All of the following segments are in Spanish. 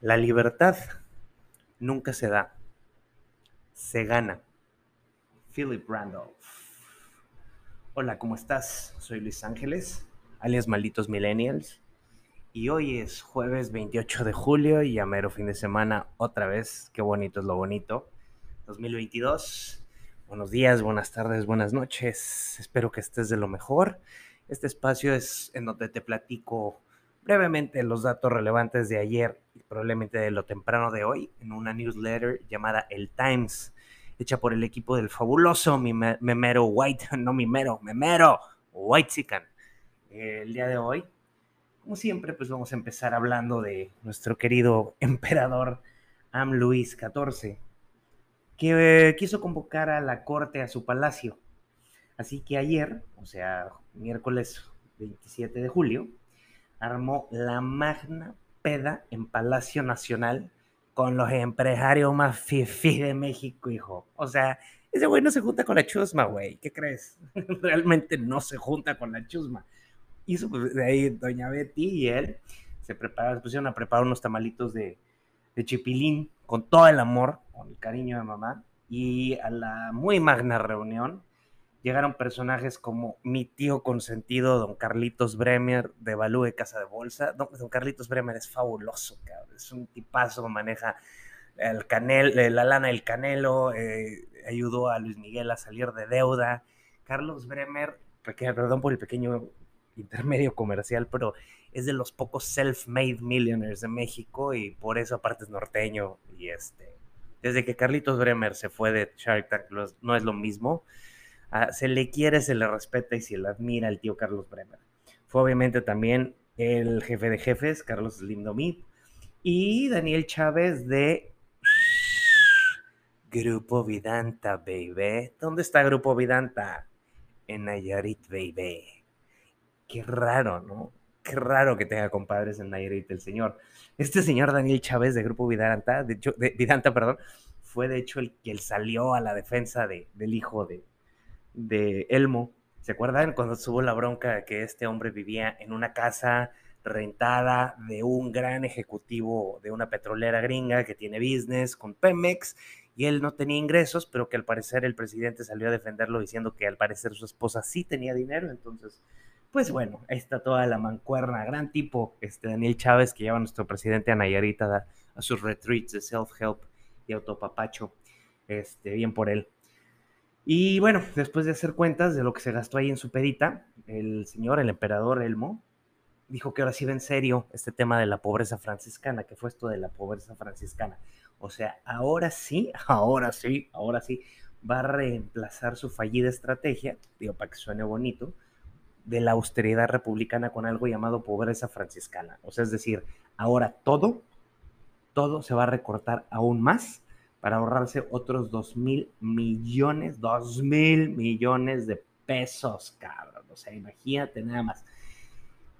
La libertad nunca se da, se gana. Philip Randolph. Hola, ¿cómo estás? Soy Luis Ángeles, alias Malditos Millennials. Y hoy es jueves 28 de julio y a mero fin de semana otra vez. Qué bonito es lo bonito. 2022. Buenos días, buenas tardes, buenas noches. Espero que estés de lo mejor. Este espacio es en donde te platico brevemente los datos relevantes de ayer y probablemente de lo temprano de hoy en una newsletter llamada El Times, hecha por el equipo del fabuloso Memero White, no Mimero, Memero White Sican. El día de hoy, como siempre, pues vamos a empezar hablando de nuestro querido emperador Am Luis XIV, que quiso convocar a la corte a su palacio. Así que ayer, o sea, miércoles 27 de julio, armó la magna peda en Palacio Nacional con los empresarios más fifí de México, hijo. O sea, ese güey no se junta con la chusma, güey. ¿Qué crees? Realmente no se junta con la chusma. Hizo pues, de ahí doña Betty y él se prepararon, pusieron a preparar unos tamalitos de, de chipilín con todo el amor, con el cariño de mamá. Y a la muy magna reunión llegaron personajes como mi tío consentido, don Carlitos Bremer, de Balú Casa de Bolsa. Don, Carlitos Bremer es fabuloso, cabrón. es un tipazo, maneja el canel, eh, la lana del canelo, eh, ayudó a Luis Miguel a salir de deuda. Carlos Bremer, perdón por el pequeño intermedio comercial, pero es de los pocos self-made millionaires de México y por eso aparte es norteño y este desde que Carlitos Bremer se fue de Shark Tank no es lo mismo Ah, se le quiere, se le respeta y se le admira el tío Carlos Bremer. Fue obviamente también el jefe de jefes, Carlos Lindomit, y Daniel Chávez de Grupo Vidanta, baby. ¿Dónde está Grupo Vidanta? En Nayarit, baby. Qué raro, ¿no? Qué raro que tenga compadres en Nayarit el señor. Este señor Daniel Chávez de Grupo Vidanta, de, de Vidanta, perdón, fue de hecho el que salió a la defensa de, del hijo de, de Elmo. ¿Se acuerdan cuando tuvo la bronca que este hombre vivía en una casa rentada de un gran ejecutivo de una petrolera gringa que tiene business con Pemex y él no tenía ingresos, pero que al parecer el presidente salió a defenderlo diciendo que al parecer su esposa sí tenía dinero, entonces pues bueno, ahí está toda la mancuerna, gran tipo, este Daniel Chávez que lleva a nuestro presidente a Nayarita a, a sus retreats de self-help y autopapacho, este, bien por él. Y bueno, después de hacer cuentas de lo que se gastó ahí en su pedita, el señor, el emperador Elmo, dijo que ahora sí va en serio este tema de la pobreza franciscana, que fue esto de la pobreza franciscana. O sea, ahora sí, ahora sí, ahora sí, va a reemplazar su fallida estrategia, digo, para que suene bonito, de la austeridad republicana con algo llamado pobreza franciscana. O sea, es decir, ahora todo, todo se va a recortar aún más para ahorrarse otros 2 mil millones, 2 mil millones de pesos, cabrón. O sea, imagínate nada más.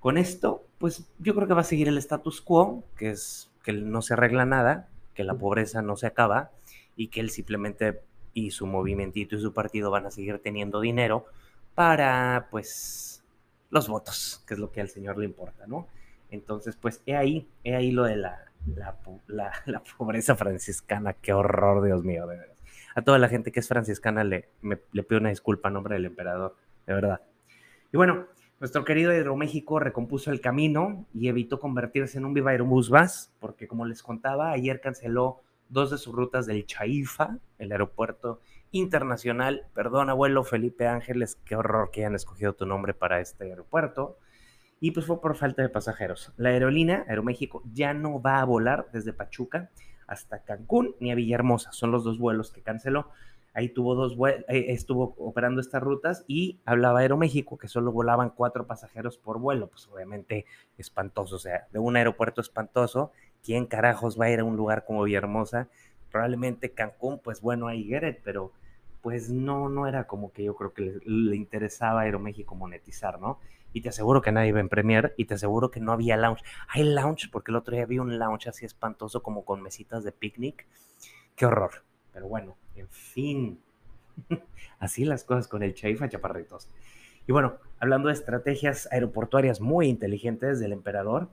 Con esto, pues yo creo que va a seguir el status quo, que es que no se arregla nada, que la pobreza no se acaba y que él simplemente y su movimiento y su partido van a seguir teniendo dinero para, pues, los votos, que es lo que al señor le importa, ¿no? Entonces, pues, he ahí, he ahí lo de la, la, pobreza franciscana, qué horror, Dios mío. A toda la gente que es franciscana le, le pido una disculpa en nombre del emperador, de verdad. Y bueno, nuestro querido Aeroméxico recompuso el camino y evitó convertirse en un Viva Aerobús Bus, porque como les contaba, ayer canceló dos de sus rutas del Chaifa, el aeropuerto internacional. Perdón, abuelo Felipe Ángeles, qué horror que hayan escogido tu nombre para este aeropuerto y pues fue por falta de pasajeros. La aerolínea Aeroméxico ya no va a volar desde Pachuca hasta Cancún ni a Villahermosa, son los dos vuelos que canceló. Ahí tuvo dos eh, estuvo operando estas rutas y hablaba Aeroméxico que solo volaban cuatro pasajeros por vuelo, pues obviamente espantoso, o sea, de un aeropuerto espantoso, ¿quién carajos va a ir a un lugar como Villahermosa? Probablemente Cancún, pues bueno, ahí get pero pues no, no era como que yo creo que le, le interesaba a Aeroméxico monetizar, ¿no? y te aseguro que nadie iba en Premier y te aseguro que no había lounge. Hay lounge porque el otro día vi un lounge así espantoso como con mesitas de picnic. Qué horror. Pero bueno, en fin, Así las cosas con el Chaifa, chaparritos. Y bueno, hablando de estrategias aeroportuarias muy inteligentes del emperador,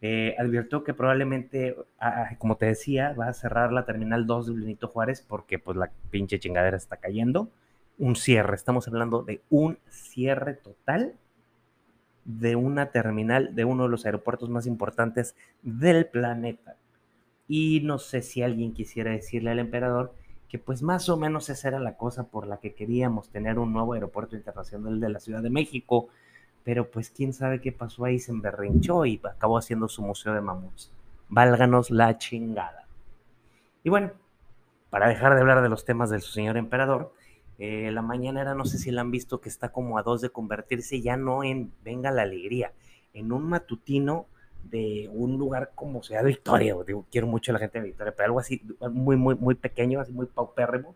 eh, advirtió que probablemente, como te decía, va a cerrar la terminal 2 de Benito Juárez porque pues la pinche chingadera está cayendo. Un cierre, estamos hablando de un cierre total de una terminal de uno de los aeropuertos más importantes del planeta. Y no sé si alguien quisiera decirle al emperador que pues más o menos esa era la cosa por la que queríamos tener un nuevo aeropuerto internacional de la Ciudad de México, pero pues quién sabe qué pasó ahí, se emberrinchó y acabó haciendo su museo de mamuts. Válganos la chingada. Y bueno, para dejar de hablar de los temas del señor emperador, eh, la mañanera, no sé si la han visto, que está como a dos de convertirse ya no en Venga la Alegría, en un matutino de un lugar como sea Victoria. Digo, quiero mucho a la gente de Victoria, pero algo así muy, muy, muy pequeño, así muy paupérrimo,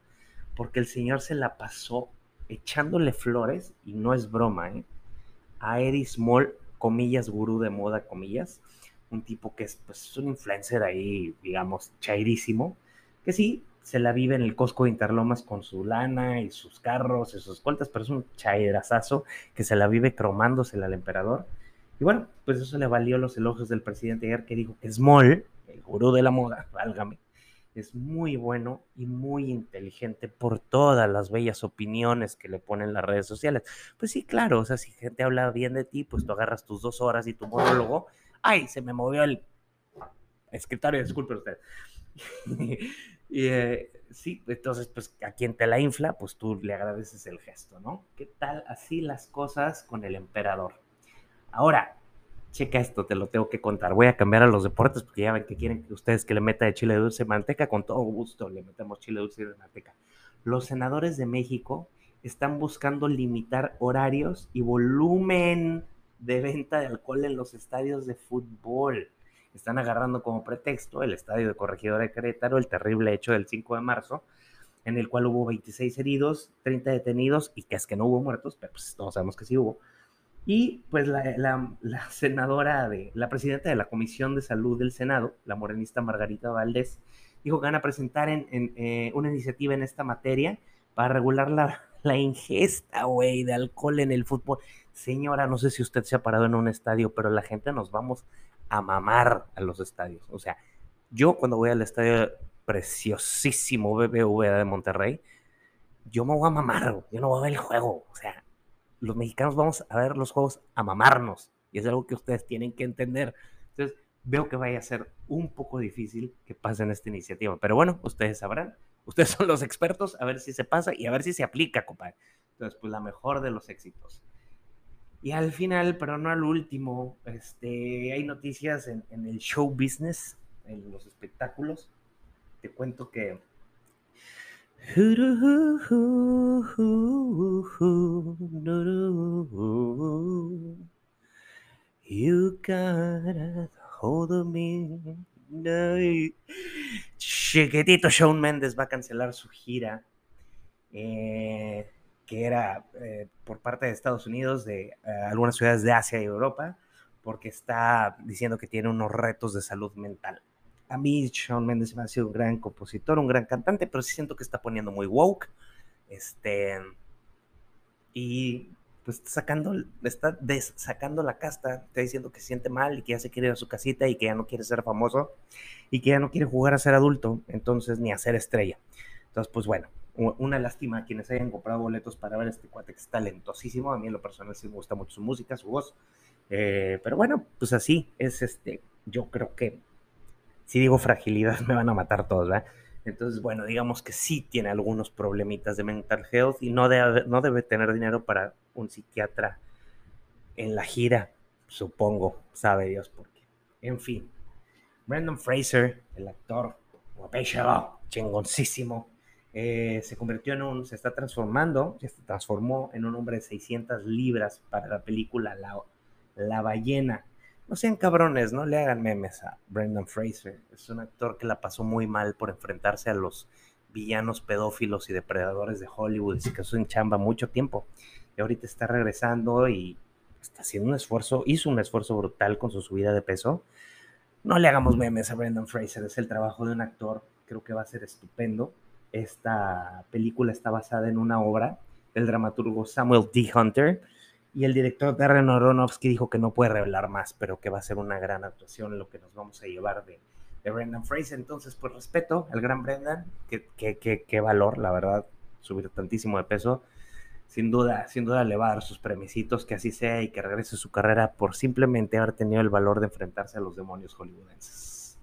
porque el señor se la pasó echándole flores, y no es broma, ¿eh? A Eddie Small, comillas, gurú de moda, comillas, un tipo que es pues, un influencer ahí, digamos, chairísimo, que sí, se la vive en el Costco de Interlomas con su lana y sus carros y sus cuentas, pero es un chairazazo que se la vive cromándosela al emperador. Y bueno, pues eso le valió los elogios del presidente ayer que dijo que Small, el gurú de la moda, válgame, es muy bueno y muy inteligente por todas las bellas opiniones que le ponen las redes sociales. Pues sí, claro, o sea, si gente habla bien de ti, pues tú agarras tus dos horas y tu monólogo. ¡Ay! Se me movió el escritorio, disculpe usted. Y eh, sí, entonces, pues a quien te la infla, pues tú le agradeces el gesto, ¿no? ¿Qué tal así las cosas con el emperador? Ahora, checa esto, te lo tengo que contar. Voy a cambiar a los deportes porque ya ven que quieren ustedes que le meta de chile dulce manteca. Con todo gusto le metemos chile dulce y manteca. Los senadores de México están buscando limitar horarios y volumen de venta de alcohol en los estadios de fútbol están agarrando como pretexto el estadio de Corregidora de Querétaro, el terrible hecho del 5 de marzo, en el cual hubo 26 heridos, 30 detenidos y que es que no hubo muertos, pero pues todos sabemos que sí hubo. Y pues la, senadora, de, la presidenta de la Comisión de Salud del Senado, la morenista Margarita Valdés, dijo que van a presentar en, eh, una iniciativa en esta materia para regular la, ingesta, de alcohol en el fútbol. Señora, no sé si usted se ha parado en un estadio, pero la gente nos vamos a mamar a los estadios. O sea, yo cuando voy al estadio preciosísimo BBVA de Monterrey, yo me voy a mamar, yo no voy a ver el juego. O sea, los mexicanos vamos a ver los juegos a mamarnos. Y es algo que ustedes tienen que entender. Entonces, veo que vaya a ser un poco difícil que pasen esta iniciativa. Pero bueno, ustedes sabrán. Ustedes son los expertos, a ver si se pasa y a ver si se aplica, compadre. Entonces, pues la mejor de los éxitos. Y al final, pero no al último, este, hay noticias en, el show business, en los espectáculos. Te cuento que You got hold of me. Chiquitito Shawn Mendes va a cancelar su gira. Eh, que era eh, por parte de Estados Unidos, de eh, algunas ciudades de Asia y Europa, porque está diciendo que tiene unos retos de salud mental. A mí Shawn Mendes me ha sido un gran compositor, un gran cantante, pero sí siento que está poniendo muy woke. Este, y pues está sacando, está sacando la casta, está diciendo que se siente mal y que ya se quiere ir a su casita y que ya no quiere ser famoso y que ya no quiere jugar a ser adulto, entonces ni a ser estrella. Entonces, pues bueno, una lástima a quienes hayan comprado boletos para ver a este cuate que es talentosísimo. A mí en lo personal sí me gusta mucho su música, su voz. Eh, pero bueno, pues así es este. Yo creo que si digo fragilidad me van a matar todos, ¿verdad? Entonces, bueno, digamos que sí tiene algunos problemitas de mental health y no debe, no debe tener dinero para un psiquiatra en la gira, supongo, sabe Dios por qué. En fin, Brandon Fraser, el actor guapísimo, chingoncísimo, eh, se convirtió en un, se está transformando, se transformó en un hombre de 600 libras para la película La, la ballena. No sean cabrones, no le hagan memes a Brendan Fraser. Es un actor que la pasó muy mal por enfrentarse a los villanos pedófilos y depredadores de Hollywood. y que en chamba mucho tiempo. Y ahorita está regresando y está haciendo un esfuerzo, hizo un esfuerzo brutal con su subida de peso. No le hagamos memes a Brendan Fraser, es el trabajo de un actor, creo que va a ser estupendo Esta película está basada en una obra del dramaturgo Samuel D. Hunter y el director Darren Aronofsky dijo que no puede revelar más, pero que va a ser una gran actuación lo que nos vamos a llevar de, de Brendan Fraser. Entonces, pues respeto al gran Brendan, qué valor, la verdad, subir tantísimo de peso. Sin duda, sin duda le va a dar sus premisitos, que así sea y que regrese su carrera por simplemente haber tenido el valor de enfrentarse a los demonios hollywoodenses.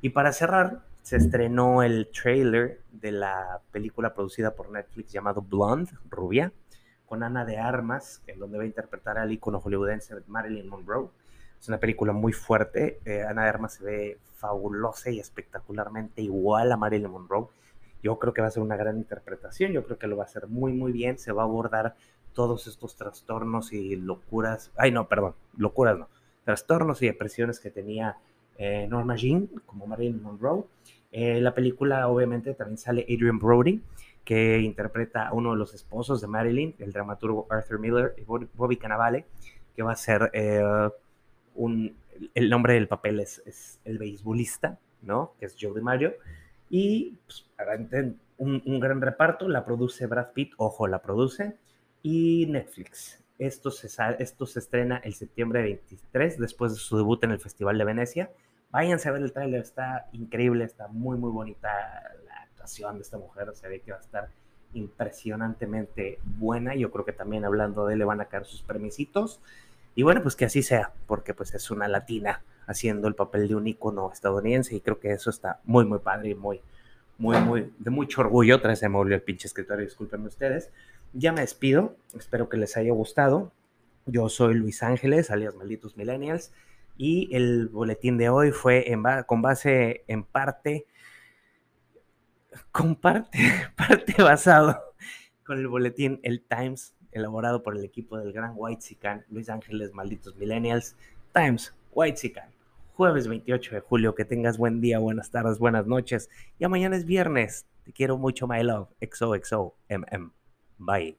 Y para cerrar, se estrenó el trailer de la película producida por Netflix llamado Blonde, Rubia, con Ana de Armas, en donde va a interpretar al ícono hollywoodense Marilyn Monroe. Es una película muy fuerte. Eh, Ana de Armas se ve fabulosa y espectacularmente igual a Marilyn Monroe. Yo creo que va a ser una gran interpretación, yo creo que lo va a hacer muy, muy bien. Se va a abordar todos estos trastornos y locuras. Ay, no, perdón, locuras no. Trastornos y depresiones que tenía eh, Norma Jean como Marilyn Monroe. Eh, la película, obviamente, también sale Adrian Brody, que interpreta a uno de los esposos de Marilyn, el dramaturgo Arthur Miller y Bobby Cannavale, que va a ser eh, un. El nombre del papel es, el beisbolista, ¿no? Que es Joe DiMaggio. Y pues, un, un, gran reparto, la produce Brad Pitt, ojo, la produce, y Netflix. Esto se, esto se estrena el septiembre 23, después de su debut en el Festival de Venecia. Váyanse a ver el tráiler, está increíble, está muy, muy bonita actuación de esta mujer, se ve que va a estar impresionantemente buena. Yo creo que también hablando de él le van a caer sus premisitos. Y bueno, pues que así sea, porque pues es una latina haciendo el papel de un ícono estadounidense y creo que eso está muy, muy padre y muy, muy, muy, de mucho orgullo. Otra vez se me volvió el pinche escritorio, discúlpenme ustedes. Ya me despido, espero que les haya gustado. Yo soy Luis Ángeles, alias Malditos Millennials, y el boletín de hoy fue en con base en parte, con parte, parte basado con el boletín El Times, elaborado por el equipo del gran White Sican, Luis Ángeles, Malditos Millennials, Times, White Sican jueves 28 de julio. Que tengas buen día, buenas tardes, buenas noches. Ya mañana es viernes. Te quiero mucho, my love. XOXO, MM. Bye.